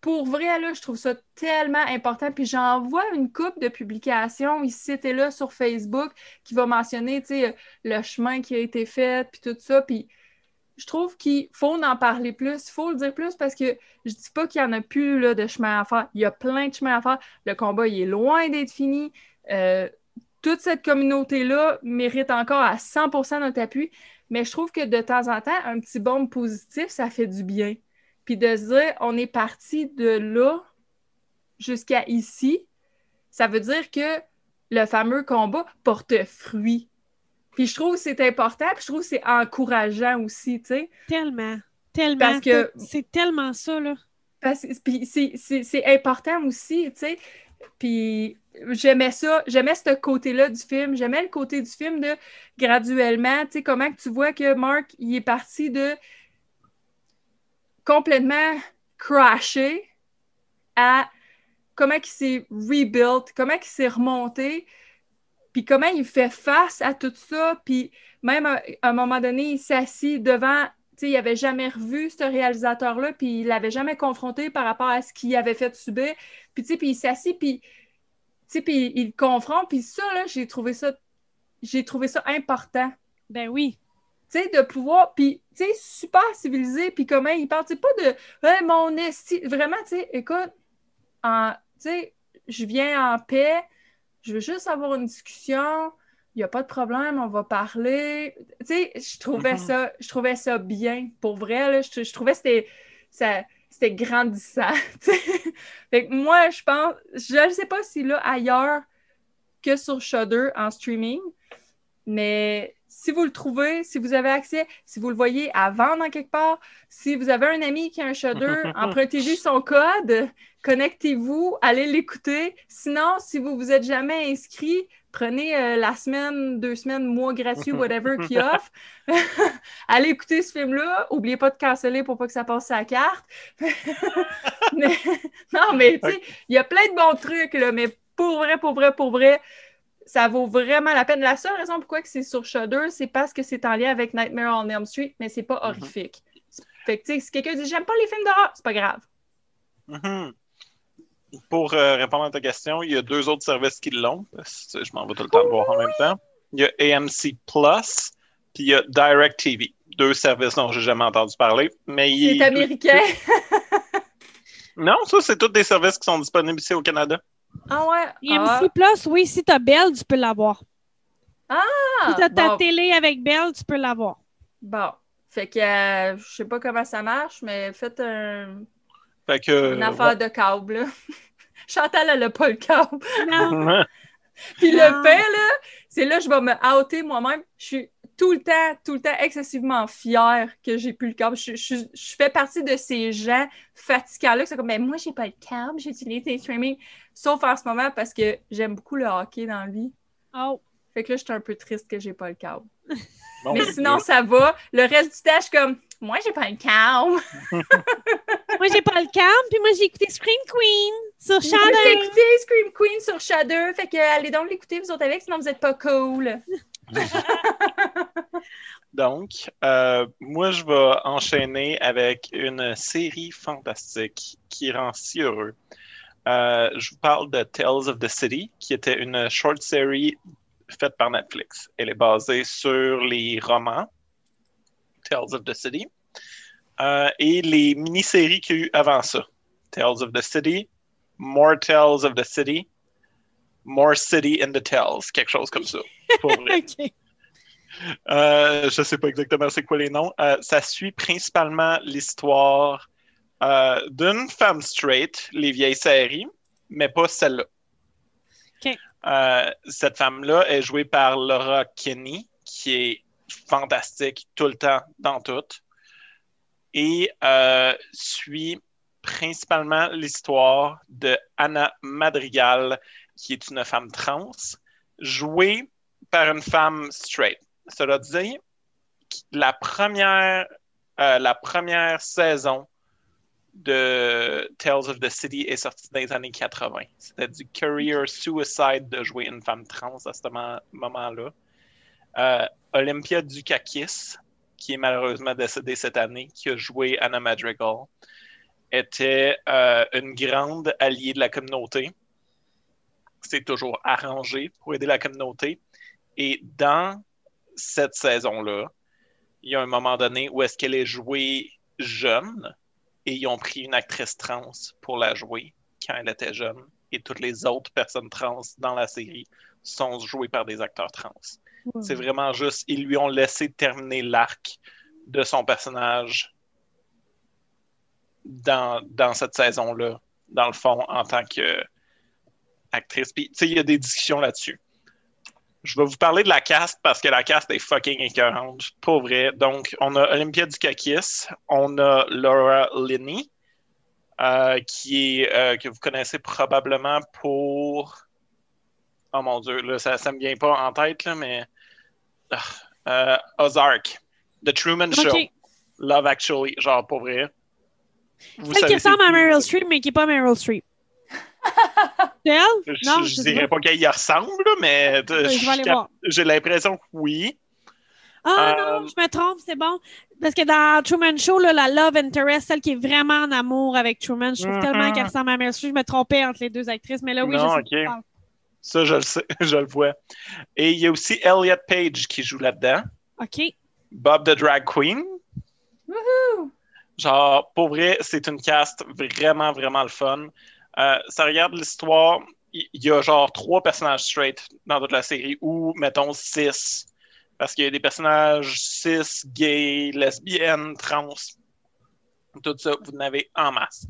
pour vrai, là, je trouve ça tellement important. Puis j'en vois une coupe de publications ici et là sur Facebook qui va mentionner, le chemin qui a été fait, puis tout ça. Puis je trouve qu'il faut en parler plus, il faut le dire plus parce que je dis pas qu'il y en a plus là, de chemin à faire. Il y a plein de chemins à faire. Le combat, il est loin d'être fini. Euh, toute cette communauté-là mérite encore à 100% notre appui. Mais je trouve que de temps en temps, un petit bombe positif, ça fait du bien. Puis de se dire, on est parti de là jusqu'à ici, ça veut dire que le fameux combat porte fruit. Puis je trouve que c'est important, puis je trouve que c'est encourageant aussi, tu sais. Tellement. Tellement. Parce que- C'est tellement ça, là. Parce que puis c'est important aussi, tu sais. Puis j'aimais ça, j'aimais ce côté-là du film, j'aimais le côté du film de graduellement, tu sais, comment tu vois que Mark, il est parti de complètement crasher à comment il s'est rebuilt, comment il s'est remonté, puis comment il fait face à tout ça, puis même à, à un moment donné, il s'assit devant, il avait jamais revu ce réalisateur-là, puis il l'avait jamais confronté par rapport à ce qu'il avait fait subir, puis puis il s'assit, puis puis il confronte, puis ça, là, j'ai trouvé ça, j'ai trouvé ça important. Ben oui. tu sais, de pouvoir, puis, tu sais, super civilisé, puis comment il parle, tu sais, pas de, mon esti, vraiment, tu sais, écoute, tu sais, je viens en paix, je veux juste avoir une discussion, il n'y a pas de problème, on va parler, tu sais, je trouvais Mhm. ça, je trouvais ça bien, pour vrai, là, je, je trouvais que c'était, ça, c'était grandissant, [laughs] fait que moi, je pense, je ne sais pas si là, ailleurs que sur Shudder en streaming, mais si vous le trouvez, si vous avez accès, si vous le voyez à vendre en quelque part, si vous avez un ami qui a un Shudder, [laughs] empruntez-lui son code, connectez-vous, allez l'écouter. Sinon, si vous vous êtes jamais inscrit, prenez euh, la semaine, deux semaines, mois gratuit, [laughs] whatever qu'il offre. [laughs] allez écouter ce film-là. Oubliez pas de canceller pour pas que ça passe sa carte. [laughs] Mais- non, mais tu sais, il y a plein de bons trucs, là, mais pour vrai, pour vrai, pour vrai, ça vaut vraiment la peine. La seule raison pourquoi que c'est sur Shudder, c'est parce que c'est en lien avec Nightmare on Elm Street, mais c'est pas Mhm. horrifique. Fait que, tu sais, si quelqu'un dit j'aime pas les films d'horreur, c'est pas grave. Mhm. Pour euh, répondre à ta question, il y a deux autres services qui l'ont. Je m'en vais tout le temps le voir en même temps. Il y a AMC Plus, puis il y a Direct TV. Deux services dont j'ai jamais entendu parler. Mais C'est il- américain. [laughs] Non, ça, c'est tous des services qui sont disponibles ici au Canada. ah ouais? EMC Ah. Plus, oui, si t'as Belle, tu peux l'avoir. Ah, si t'as ta bon. télé avec Belle, tu peux l'avoir. Bon. Fait que euh, je sais pas comment ça marche, mais faites un, Fait que. une affaire de câble. là. [laughs] Chantal, elle a pas le câble. Non. [laughs] Puis Non. le pain, là, c'est là que je vais me outer moi-même. Je suis tout le temps, tout le temps excessivement fière que j'ai plus le câble. Je, je- je fais partie de ces gens fatigants-là qui sont comme, mais moi, j'ai pas le câble, j'utilise les streaming. Sauf en ce moment parce que j'aime beaucoup le hockey dans la vie. Oh. Fait que là, je suis un peu triste que j'ai pas le câble. Bon, Mais sinon, ça va. Le reste du temps, je suis comme, moi, j'ai pas le câble. [laughs] Moi, j'ai pas le câble, puis moi, j'ai écouté Scream Queen sur Moi, j'ai écouté Scream Queen sur Shudder. Fait que allez donc l'écouter, vous autres avec, sinon vous êtes pas cool. [laughs] Donc, euh, moi, je vais enchaîner avec une série fantastique qui rend si heureux. Euh, je vous parle de Tales of the City, qui était une short série faite par Netflix. Elle est basée sur les romans Tales of the City euh, et les mini-séries qu'il y a eu avant ça. Tales of the City, More Tales of the City, More City in the Tales, quelque chose comme ça. Pour. [laughs] Euh, je sais pas exactement c'est quoi les noms. Euh, ça suit principalement l'histoire d'une femme straight, les vieilles séries, mais pas celle-là. Cette femme-là est jouée par Laura Kinney, qui est fantastique tout le temps dans tout. Et euh, suit principalement l'histoire de Anna Madrigal, qui est une femme trans, jouée par une femme straight. Cela dit, la première, euh, la première saison de Tales of the City est sortie dans les années 80. C'était du career suicide de jouer une femme trans à ce mo- moment-là. Euh, Olympia Dukakis, qui est malheureusement décédée cette année, qui a joué Anna Madrigal, était euh, une grande alliée de la communauté. C'est toujours arrangé pour aider la communauté. Et dans cette saison-là, il y a un moment donné où est-ce qu'elle est jouée jeune et ils ont pris une actrice trans pour la jouer quand elle était jeune et toutes les autres personnes trans dans la série sont jouées par des acteurs trans. C'est vraiment juste, ils lui ont laissé terminer l'arc de son personnage dans, cette saison-là, dans le fond, en tant que actrice. Puis, tu sais, il y a des discussions là-dessus. Je vais vous parler de la cast parce que la cast est fucking écœurante, pour vrai. Donc, on a Olympia Dukakis, on a Laura Linney, euh, qui euh, que vous connaissez probablement pour... Oh mon Dieu, là, ça ne me vient pas en tête, là, mais... Ah, euh, Ozark, The Truman Show. Love Actually, genre, pour vrai. Vous Celle qui ressemble à. Meryl Streep, mais qui n'est pas Meryl Streep. [laughs] C'est elle? Je, Non, je je sais dirais pas. pas qu'elle y ressemble, mais euh, je- voir. j'ai l'impression que oui. Ah Euh, non, je me trompe, c'est bon. Parce que dans Truman Show, là, la Love Interest, celle qui est vraiment en amour avec Truman, je trouve Mhm. tellement qu'elle ressemble à Meryl Streep. Je me trompais entre les deux actrices, mais là, oui, Non, je sais ok. de quoi tu parles. Ça, je le sais, [laughs] je le vois. Et il y a aussi Elliot Page qui joue là-dedans. OK. Bob the Drag Queen. Genre, pour vrai, c'est une cast vraiment, vraiment le fun. Euh, ça regarde l'histoire. Il il y, a genre trois personnages straight dans toute la série, ou mettons six. Parce qu'il y a des personnages cis, gays, lesbiennes, trans. Tout ça, vous en avez en masse.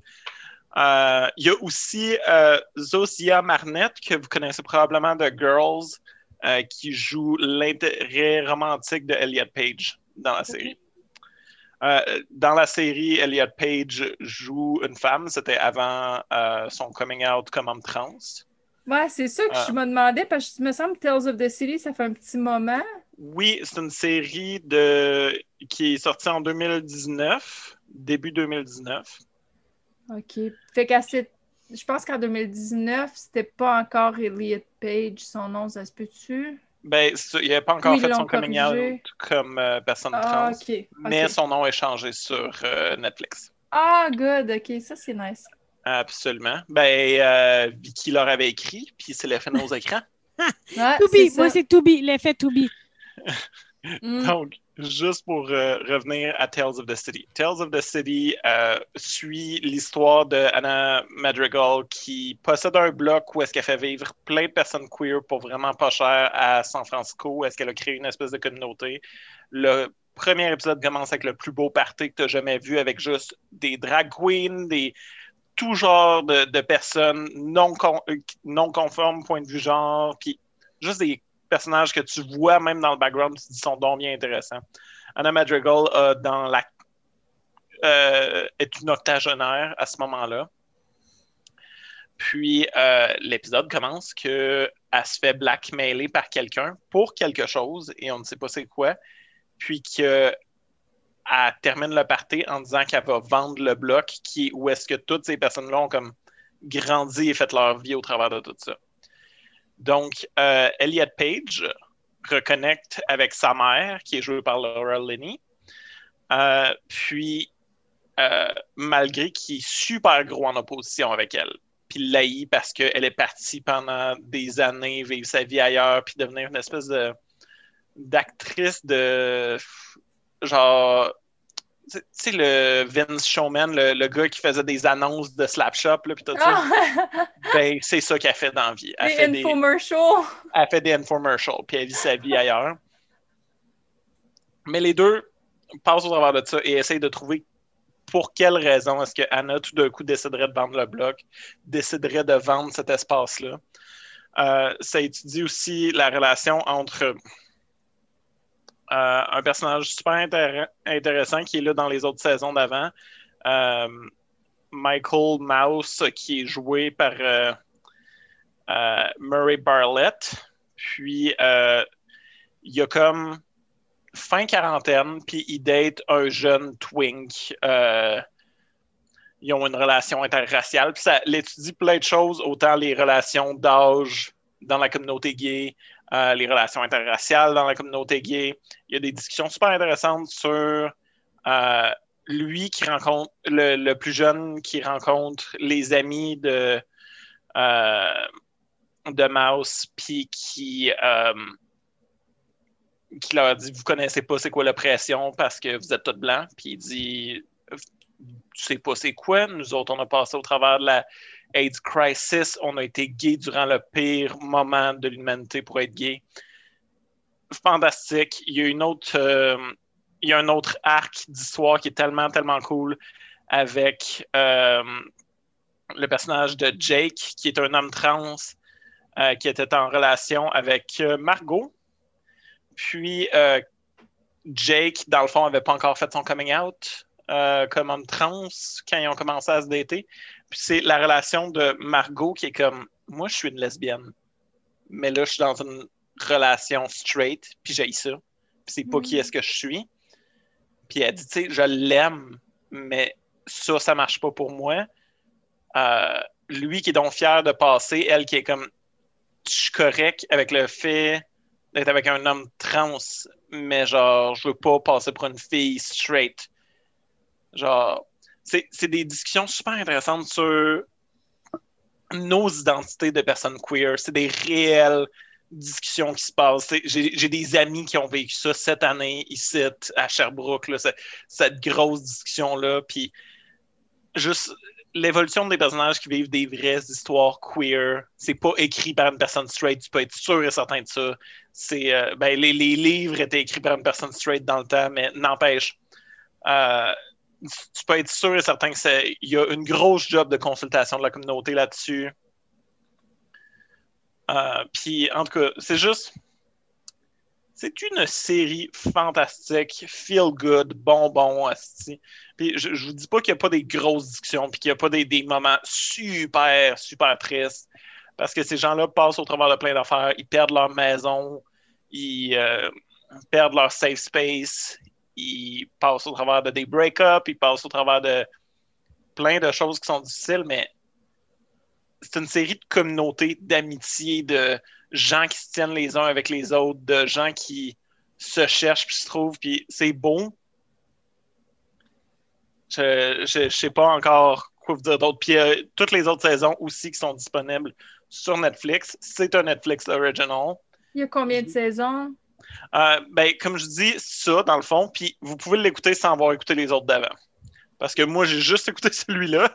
Euh, il y a aussi euh, Zosia Marnette, que vous connaissez probablement de Girls, euh, qui joue l'intérêt romantique de Elliot Page dans la série. Euh, dans la série, Elliot Page joue une femme. C'était avant son coming out comme homme trans. Ouais, c'est ça que je me demandais, parce que il me semble que Tales of the City, ça fait un petit moment. Oui, c'est une série de... qui est sortie en 2019, début 2019. OK. Fait qu'à cette... Je pense qu'en 2019, c'était pas encore Elliot Page, son nom, ça se peut-tu? Ben, il n'avait pas encore Oui, fait son coming corrigé. out comme euh, personne Ah, trans, OK. mais son nom est changé sur euh, Netflix. Ah, good. OK, ça, c'est nice. Absolument. Ben, euh, Vicky leur avait écrit, puis c'est l'effet nos [laughs] écrans. Ouais, To be. Moi, c'est to be. L'effet to be. Mm. [laughs] Donc, juste pour euh, revenir à Tales of the City. Tales of the City euh, suit l'histoire de Anna Madrigal qui possède un bloc où est-ce qu'elle fait vivre plein de personnes queer pour vraiment pas cher à San Francisco. Est-ce qu'elle a créé une espèce de communauté? Le premier épisode commence avec le plus beau party que tu as jamais vu avec juste des drag queens, des tout genre de, personnes non, con- euh, non conformes, point de vue genre, puis juste des personnages que tu vois même dans le background, tu sont donc bien intéressants. Anna Madrigal euh, dans la, euh, est une octogénaire à ce moment-là. Puis euh, l'épisode commence que elle se fait blackmailer par quelqu'un pour quelque chose et on ne sait pas c'est quoi. Puis que elle termine le party en disant qu'elle va vendre le bloc qui où est-ce que toutes ces personnes-là ont comme grandi et fait leur vie au travers de tout ça. Donc, euh, Elliot Page reconnecte avec sa mère, qui est jouée par Laura Linney. Euh, puis, euh, malgré qu'il est super gros en opposition avec elle, puis l'haït parce qu'elle est partie pendant des années vivre sa vie ailleurs, puis devenir une espèce d'actrice de genre tu sais le Vince Showman le, le, gars qui faisait des annonces de Slapshop là puis tout ça Ah! [laughs] ben c'est ça qu'elle fait dans la vie elle fait, des, infomercials. elle fait des infomercials puis elle vit sa vie ailleurs mais les deux passent au travers de ça et essayent de trouver pour quelle raison est-ce que Anna tout d'un coup déciderait de vendre le bloc déciderait de vendre cet espace là euh, ça étudie aussi la relation entre euh, un personnage super intér intéressant qui est là dans les autres saisons d'avant. Euh, Michael Mouse, qui est joué par euh, Murray Barlett. Puis, il y a comme fin quarantaine, puis il date un jeune twink. ils ont une relation interraciale. Puis, ça l'étudie plein de choses, autant les relations d'âge dans la communauté gay, euh, les relations interraciales dans la communauté gay. Il y a des discussions super intéressantes sur euh, lui qui rencontre, le, le, plus jeune qui rencontre les amis de, euh, de Mouse, puis qui, qui leur dit Vous connaissez pas c'est quoi l'oppression parce que vous êtes tous blancs. Puis il dit Tu sais pas c'est quoi Nous autres, on a passé au travers de la AIDS crisis, on a été gay durant le pire moment de l'humanité pour être gay. Fantastique. Il y a une autre, euh, il y a un autre arc d'histoire qui est tellement, tellement cool avec euh, le personnage de Jake, qui est un homme trans euh, qui était en relation avec Margot. Puis Jake, dans le fond, n'avait pas encore fait son coming out comme homme trans quand ils ont commencé à se dater. Puis c'est la relation de Margot qui est comme moi, je suis une lesbienne, mais là, je suis dans une relation straight, puis j'ai ça. Puis c'est pas mm. qui est-ce que je suis. Puis elle dit, tu sais, je l'aime, mais ça, ça marche pas pour moi. Euh, lui qui est donc fier de passer, elle qui est comme, je suis correct avec le fait d'être avec un homme trans, mais genre, je veux pas passer pour une fille straight. Genre, c'est des discussions super intéressantes sur nos identités de personnes queer. C'est des réelles discussions qui se passent. J'ai des amis qui ont vécu ça cette année ici à Sherbrooke, cette, grosse discussion-là. Puis juste l'évolution des personnages qui vivent des vraies histoires queer, c'est pas écrit par une personne straight, tu peux être sûr et certain de ça. C'est euh, ben, les, les, livres étaient écrits par une personne straight dans le temps, mais n'empêche. Euh, tu peux être sûr et certain qu'il y a une grosse job de consultation de la communauté là-dessus. Euh, Puis, en tout cas, c'est juste. C'est une série fantastique, feel good, bonbon, asti. Puis, je, je vous dis pas qu'il n'y a pas des grosses discussions, puis qu'il n'y a pas des, des, moments super, super tristes. Parce que ces gens-là passent au travers de plein d'affaires, ils perdent leur maison, ils euh, perdent leur safe space, ils passent au travers de des break-ups, ils passent au travers de plein de choses qui sont difficiles, mais c'est une série de communautés, d'amitié, de gens qui se tiennent les uns avec les autres, de gens qui se cherchent puis se trouvent, puis c'est beau. Je, je, je, sais pas encore quoi vous dire d'autre. Puis euh, toutes les autres saisons aussi qui sont disponibles sur Netflix. C'est un Netflix original. Il y a combien de saisons? Euh, ben, comme je dis, ça, dans le fond, puis vous pouvez l'écouter sans avoir écouté les autres d'avant. Parce que moi, j'ai juste écouté [laughs] celui-là.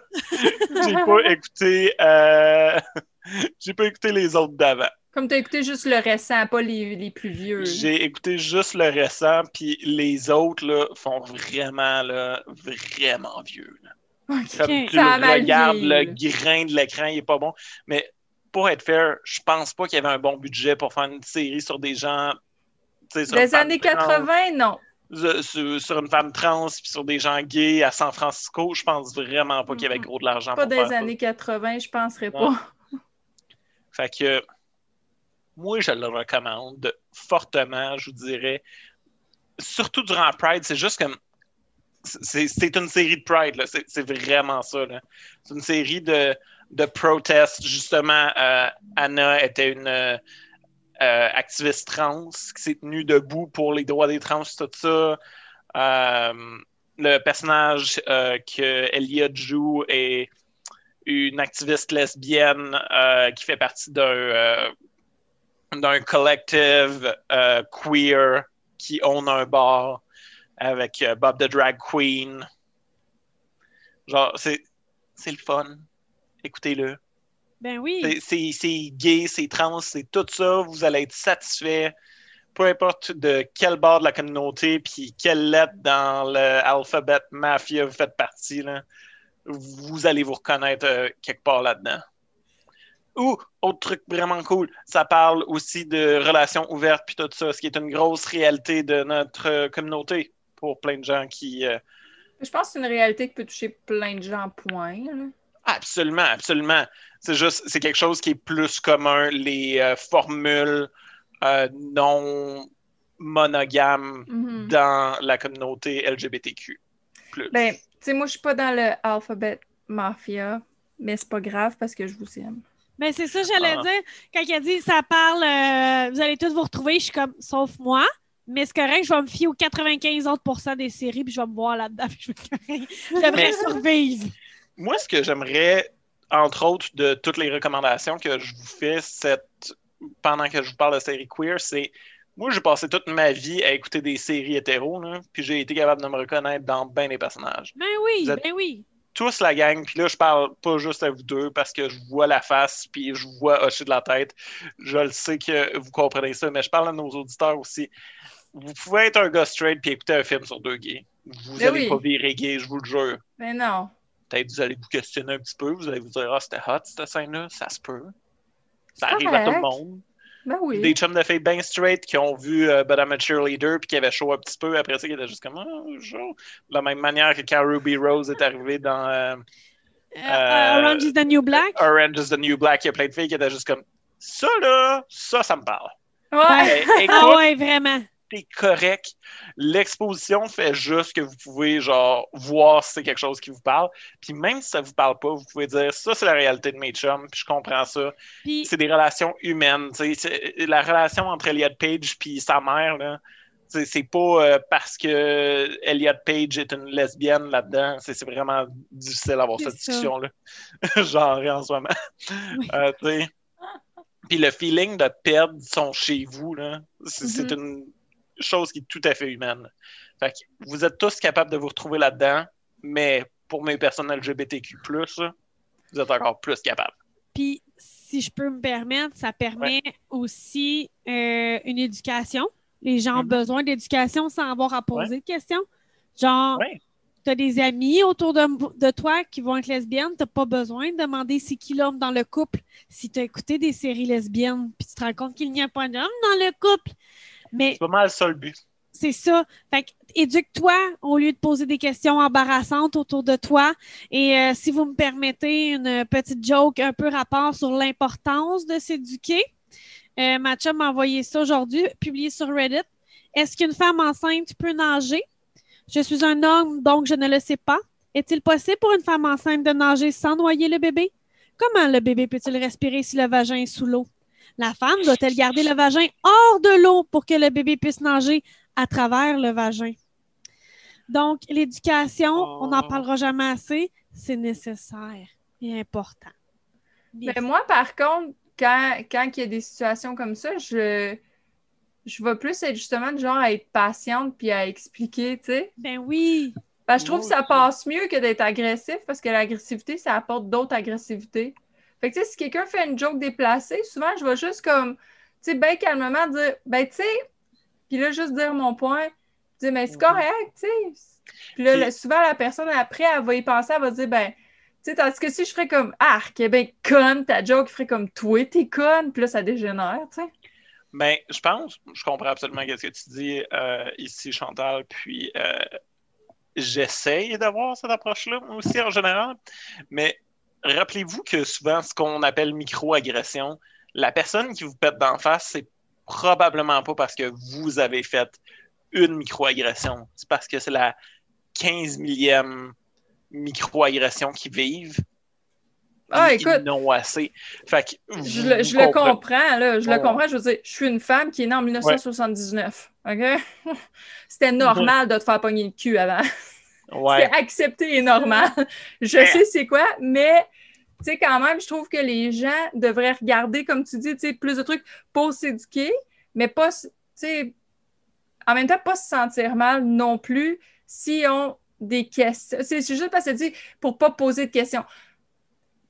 j'ai pas [laughs] écouté. euh, [laughs] j'ai pas écouté les autres d'avant. Comme tu as écouté juste le récent, pas les, les plus vieux. J'ai écouté juste le récent, puis les autres là, font vraiment, là, vraiment vieux. là. Ok. Comme tu Ça le regardes, le grain de l'écran, il est pas bon. Mais pour être fair, je pense pas qu'il y avait un bon budget pour faire une série sur des gens. tu sais, sur une Des années trans, 80, non. sur, sur- sur une femme trans, puis sur des gens gays à San Francisco. Je pense vraiment pas qu'il y avait gros de l'argent Pas pour des faire ça. années 80, je penserais Non. pas. [laughs] Fait que moi, je le recommande fortement, je vous dirais. Surtout durant Pride, c'est juste comme. C'est une série de Pride, là. C'est vraiment ça. C'est une série de, de protestes. Justement, euh, Anna était une euh, activiste trans qui s'est tenue debout pour les droits des trans, tout ça. Euh, le personnage euh, que Elliot joue est une activiste lesbienne qui fait partie d'un d'un collective queer qui own un bar avec Bob the Drag Queen. Genre, c'est le fun. Écoutez-le. Ben oui. C'est- gay, c'est trans, c'est tout ça. Vous allez être satisfait. Peu importe de quel bord de la communauté puis quelle lettre dans l'alphabet mafia vous faites partie, là, vous allez vous reconnaître euh, quelque part là-dedans. Ou, autre truc vraiment cool, ça parle aussi de relations ouvertes puis tout ça, ce qui est une grosse réalité de notre communauté pour plein de gens qui, euh, Je pense que c'est une réalité qui peut toucher plein de gens, point. là. Absolument, absolument. C'est juste, c'est quelque chose qui est plus commun, les euh, formules euh, non monogames Mhm. dans la communauté LGBTQ. Plus. Ben, tu sais, moi, je suis pas dans le alphabet mafia, mais c'est pas grave parce que je vous aime. Ben, c'est ça, j'allais Ah. dire. Quand il a dit ça parle, euh, vous allez tous vous retrouver, je suis comme, sauf moi. Mais c'est correct, je vais me fier aux 95 autres des séries, puis je vais me voir là-dedans. [laughs] puis Je vais [laughs] Mais- survivre. Moi, ce que j'aimerais, entre autres, de toutes les recommandations que je vous fais cette... pendant que je vous parle de séries queer, c'est. Moi, j'ai passé toute ma vie à écouter des séries hétéros, là, puis j'ai été capable de me reconnaître dans bien des personnages. Ben oui, Vous êtes- ben oui. tous la gang, puis là, je parle pas juste à vous deux parce que je vois la face, puis je vous vois hocher de la tête. Je le sais que vous comprenez ça, mais je parle à nos auditeurs aussi. Vous pouvez être un gars straight puis écouter un film sur deux gays. Vous Ben allez oui. pas virer gay, je vous le jure. Mais non. Peut-être vous allez vous questionner un petit peu, vous allez vous dire Ah, c'était hot cette scène-là, ça se peut. Ça arrive à tout le monde. Ben oui. Des chums de filles bien straight qui ont vu euh, But I'm a Cheerleader puis qui avaient chaud un petit peu après ça, qui étaient juste comme Ah, chaud. De la même manière que quand Ruby Rose est arrivée dans. euh, Euh, euh, Orange is the New Black? Orange is the New Black, il y a plein de filles qui étaient juste comme ça là, ça, ça me parle. Ouais. Eh, [laughs] écoute, Ah ouais, vraiment. T'es correct. L'exposition fait juste que vous pouvez genre voir si c'est quelque chose qui vous parle. Puis même si ça vous parle pas, vous pouvez dire ça c'est la réalité de mes chums, puis je comprends ça. Puis, C'est des relations humaines. La relation entre Elliot Page puis sa mère là. C'est pas euh, parce que Elliot Page est une lesbienne là-dedans. C'est vraiment difficile d'avoir cette discussion-là. [laughs] Genre en ce moment. Oui. Euh. Puis le feeling de perdre son chez vous, là, c'est c'est Mhm. une chose qui est tout à fait humaine. Fait que vous êtes tous capables de vous retrouver là-dedans, mais pour mes personnes LGBTQ, vous êtes encore plus capables. puis, si je peux me permettre, ça permet aussi euh, une éducation. Les gens ont Mhm. besoin d'éducation sans avoir à poser de questions. Genre, Ouais. tu as des amis autour de, de toi qui vont être lesbiennes, tu n'as pas besoin de demander c'est qui l'homme dans le couple. Si tu as écouté des séries lesbiennes, puis tu te rends compte qu'il n'y a pas d'homme dans le couple. Mais C'est pas mal ça le but. c'est ça. Fait que, éduque-toi au lieu de poser des questions embarrassantes autour de toi. Et euh, si vous me permettez une petite joke un peu rapport sur l'importance de s'éduquer, euh, ma chum m'a envoyé ça aujourd'hui, publié sur Reddit. Est-ce qu'une femme enceinte peut nager? Je suis un homme, donc je ne le sais pas. Est-il possible pour une femme enceinte de nager sans noyer le bébé? Comment le bébé peut-il respirer si le vagin est sous l'eau? La femme doit-elle garder le vagin hors de l'eau pour que le bébé puisse nager à travers le vagin? Donc, l'éducation, on n'en Oh. parlera jamais assez, c'est nécessaire et important. Mais moi, par contre, quand, quand il y a des situations comme ça, je, je vais plus être justement de genre à être patiente puis à expliquer, tu sais. Ben oui. Que je trouve que ça aussi. passe mieux que d'être agressif parce que l'agressivité, ça apporte d'autres agressivités. Fait que, si quelqu'un fait une joke déplacée, souvent, je vais juste comme, tu sais, bien calmement dire, ben, tu sais, puis là, juste dire mon point, dire, mais c'est Mhm. correct, tu sais. Puis là, souvent, la personne, après, elle va y penser, elle va dire, ben, tu sais, tandis que si je ferais comme, arc, eh ben, conne, ta joke ferait comme, toi, t'es conne, puis là, ça dégénère, tu sais. Ben, je pense, je comprends absolument ce que tu dis euh, ici, Chantal, puis euh, j'essaye d'avoir cette approche-là moi aussi en général, mais rappelez-vous que souvent, ce qu'on appelle micro-agression, la personne qui vous pète d'en face, c'est probablement pas parce que vous avez fait une micro-agression, c'est parce que c'est la 15 millième micro-agression qu'ils vivent. Ah, écoute. n'ont assez. Fait que Je le, je le comprends, là. Je Ouais. le comprends. Je veux dire, je suis une femme qui est née en 1979. OK? [laughs] C'était normal de te faire pogner le cul avant. Ouais. C'était accepté et normal. Je sais c'est quoi, mais tu sais, quand même, je trouve que les gens devraient regarder, comme tu dis, tu sais, plus de trucs pour s'éduquer, mais pas, tu sais, en même temps, pas se sentir mal non plus si on des questions. C'est c'est juste parce que tu dis pour pas poser de questions.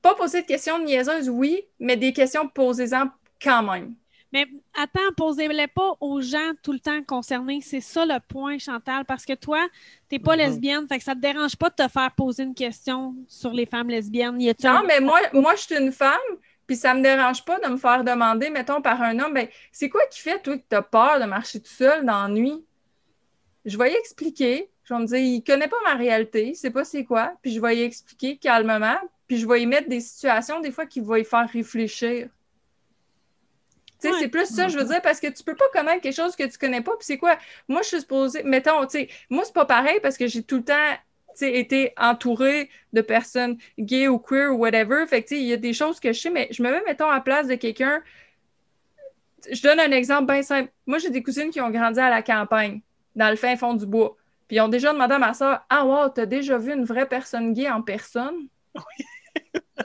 Pas poser de questions niaiseuses, oui, mais des questions posez-en quand même. Mais attends, posez-les pas aux gens tout le temps concernés. C'est ça le point, Chantal, parce que toi, t'es pas Mhm. lesbienne, fait que ça te dérange pas de te faire poser une question sur les femmes lesbiennes. Y Non, un- mais moi, moi, je suis une femme, puis ça me dérange pas de me faire demander, mettons, par un homme, ben, c'est quoi qui fait, toi, que t'as peur de marcher tout seul dans la nuit? Je vais y expliquer. Je vais me dire, il connaît pas ma réalité, il sait pas c'est quoi, puis je vais y expliquer calmement, puis je vais y mettre des situations, des fois, qui vont y faire réfléchir. Sais, c'est plus ça, je veux dire, parce que tu peux pas connaître quelque chose que tu connais pas, puis c'est quoi? Moi, je suis supposée, mettons, tu sais, moi, c'est pas pareil parce que j'ai tout le temps, été entourée de personnes gays ou queer ou whatever. Fait que, tu sais, il y a des choses que je sais, mais je me mets, mettons, à la place de quelqu'un. Je donne un exemple bien simple. Moi, j'ai des cousines qui ont grandi à la campagne, dans le fin fond du bois. Puis ils ont déjà demandé à ma soeur Ah, wow, t'as déjà vu une vraie personne gay en personne? Sais,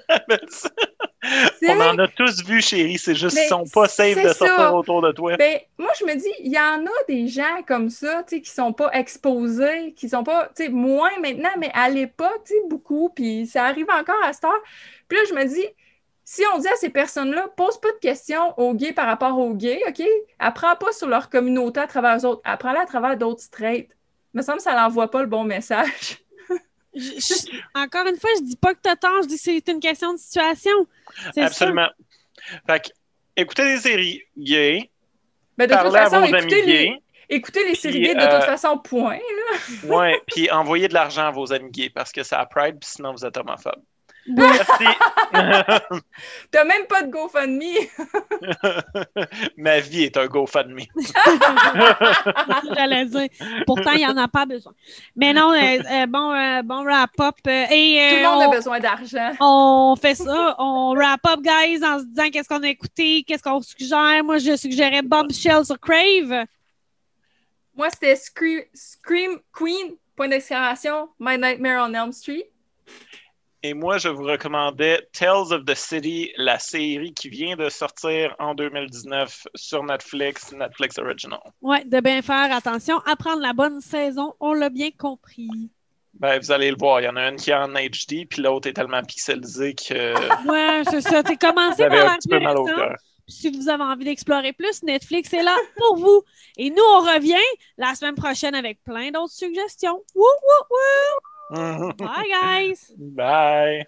[laughs] On en a tous vu, chérie. C'est juste qu'ils sont pas safe de sortir ça. autour de toi. Ben, moi, je me dis, il y en a des gens comme ça, tu sais, qui sont pas exposés, qui sont pas, tu sais, moins maintenant, mais à l'époque, tu sais, beaucoup, puis ça arrive encore à cette heure. Puis là, je me dis, si on dit à ces personnes-là, pose pas de questions aux gays par rapport aux gays, OK? Apprends pas sur leur communauté à travers eux autres, apprends-la à travers d'autres straights. Il me semble que ça n'envoie pas le bon message. Je- je- encore une fois, je dis pas que t'as tort, je dis que c'est une question de situation. Ça. Absolument. Fait que, écoutez des séries gays, Ben, de toute à façon, vos amis écoutez les, gays, écoutez les séries gays de euh, toute façon, point. [laughs] ouais, puis envoyez de l'argent à vos amis gays parce que c'est à Pride, puis sinon vous êtes homophobe. Merci. [laughs] T'as même pas de GoFundMe. [laughs] Ma vie est un GoFundMe. [laughs] J'allais dire. Pourtant, il n'y en a pas besoin. Mais non, euh, euh, bon, euh, bon wrap-up. euh, et Tout le monde on, a besoin d'argent. on fait ça. On wrap-up, guys, en se disant qu'est-ce qu'on a écouté, qu'est-ce qu'on suggère. Moi, je suggérais Bombshell sur Crave. Moi, c'était Scream, Scream Queen, point d'exclamation, My Nightmare on Elm Street. Et moi, je vous recommandais Tales of the City, la série qui vient de sortir en 2019 sur Netflix, Netflix Original. Ouais, de bien faire attention à prendre la bonne saison. On l'a bien compris. Ben, vous allez le voir, il y en a une qui est en HD, puis l'autre est tellement pixelisée que [laughs] Ouais, c'est ça. T'es commencé par un la petit peu mal au cœur. Si vous avez envie d'explorer plus, Netflix est là pour vous. Et nous, on revient la semaine prochaine avec plein d'autres suggestions. Wouh, wouh, wouh! Mhm. Bye, guys! [laughs] Bye!